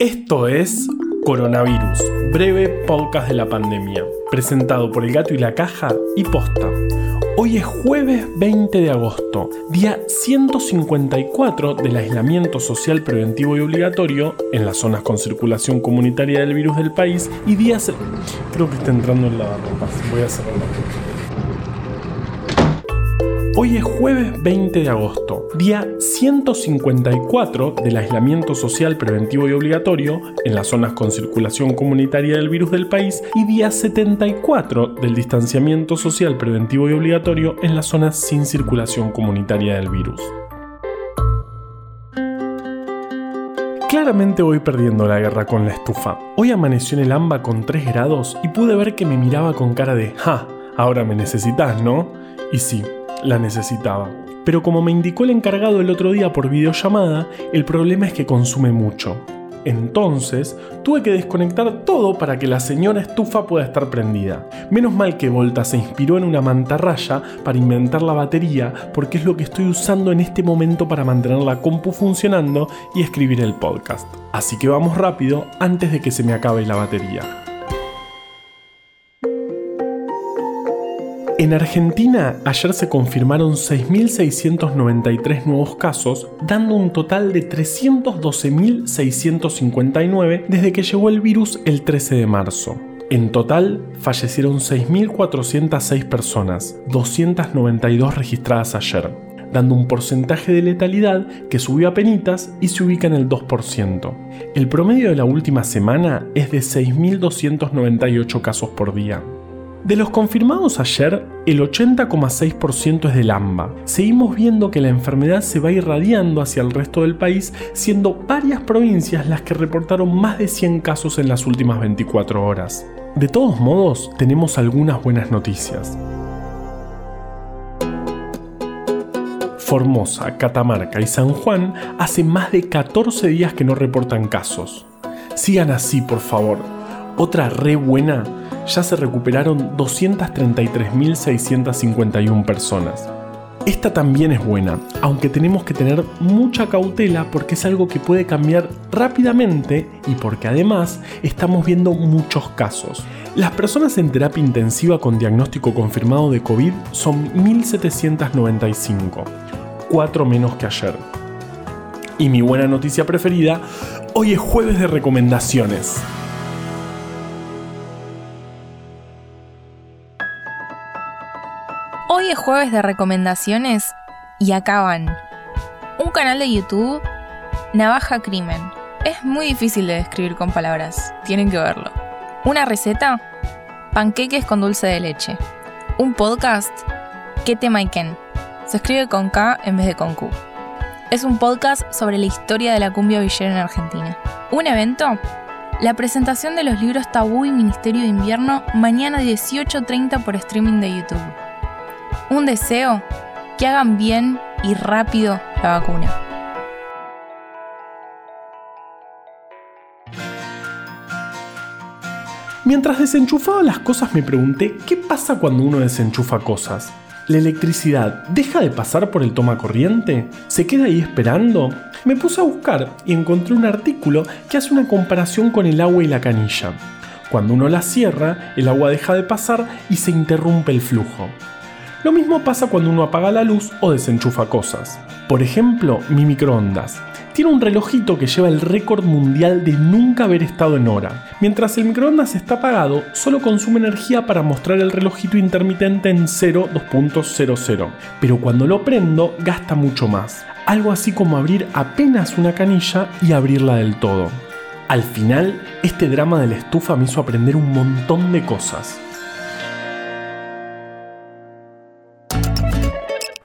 Esto es Coronavirus, breve podcast de la pandemia, presentado por El Gato y la Caja y Posta. Hoy es jueves 20 de agosto, día 154 del aislamiento social preventivo y obligatorio en las zonas con circulación comunitaria del virus del país y día... Creo que está entrando en la ropa, voy a cerrarla. Hoy es jueves 20 de agosto, día 154 del aislamiento social preventivo y obligatorio en las zonas con circulación comunitaria del virus del país y día 74 del distanciamiento social preventivo y obligatorio en las zonas sin circulación comunitaria del virus. Claramente voy perdiendo la guerra con la estufa. Hoy amaneció en el AMBA con 3 grados y pude ver que me miraba con cara de ¡Ja! Ahora me necesitas, ¿no? Y sí, la necesitaba. Pero como me indicó el encargado el otro día por videollamada, el problema es que consume mucho. Entonces, tuve que desconectar todo para que la señora estufa pueda estar prendida. Menos mal que Volta se inspiró en una mantarraya para inventar la batería, porque es lo que estoy usando en este momento para mantener la compu funcionando y escribir el podcast. Así que vamos rápido antes de que se me acabe la batería. En Argentina ayer se confirmaron 6.693 nuevos casos, dando un total de 312.659 desde que llegó el virus el 13 de marzo. En total, fallecieron 6.406 personas, 292 registradas ayer, dando un porcentaje de letalidad que subió a penitas y se ubica en el 2%. El promedio de la última semana es de 6.298 casos por día. De los confirmados ayer, el 80,6% es del AMBA. Seguimos viendo que la enfermedad se va irradiando hacia el resto del país, siendo varias provincias las que reportaron más de 100 casos en las últimas 24 horas. De todos modos, tenemos algunas buenas noticias. Formosa, Catamarca y San Juan hace más de 14 días que no reportan casos. Sigan así, por favor. Otra re buena ya se recuperaron 233.651 personas. Esta también es buena, aunque tenemos que tener mucha cautela porque es algo que puede cambiar rápidamente y porque además estamos viendo muchos casos. Las personas en terapia intensiva con diagnóstico confirmado de COVID son 1.795, 4 menos que ayer. Y mi buena noticia preferida, hoy es jueves de recomendaciones. Hoy es jueves de recomendaciones y acaban. Un canal de YouTube, Navaja Crimen. Es muy difícil de describir con palabras, tienen que verlo. Una receta, panqueques con dulce de leche. Un podcast, ¿Qué tema y? Se escribe con K en vez de con Q. Es un podcast sobre la historia de la cumbia villera en Argentina. Un evento, la presentación de los libros Tabú y Ministerio de Invierno mañana 18.30 por streaming de YouTube un deseo, que hagan bien y rápido la vacuna. Mientras desenchufaba las cosas me pregunté qué pasa cuando uno desenchufa cosas. ¿La electricidad deja de pasar por el toma corriente? ¿Se queda ahí esperando? Me puse a buscar y encontré un artículo que hace una comparación con el agua y la canilla. Cuando uno la cierra, el agua deja de pasar y se interrumpe el flujo. Lo mismo pasa cuando uno apaga la luz o desenchufa cosas. Por ejemplo, mi microondas. Tiene un relojito que lleva el récord mundial de nunca haber estado en hora. Mientras el microondas está apagado, solo consume energía para mostrar el relojito intermitente en 0.2.00. Pero cuando lo prendo, gasta mucho más. Algo así como abrir apenas una canilla y abrirla del todo. Al final, este drama de la estufa me hizo aprender un montón de cosas.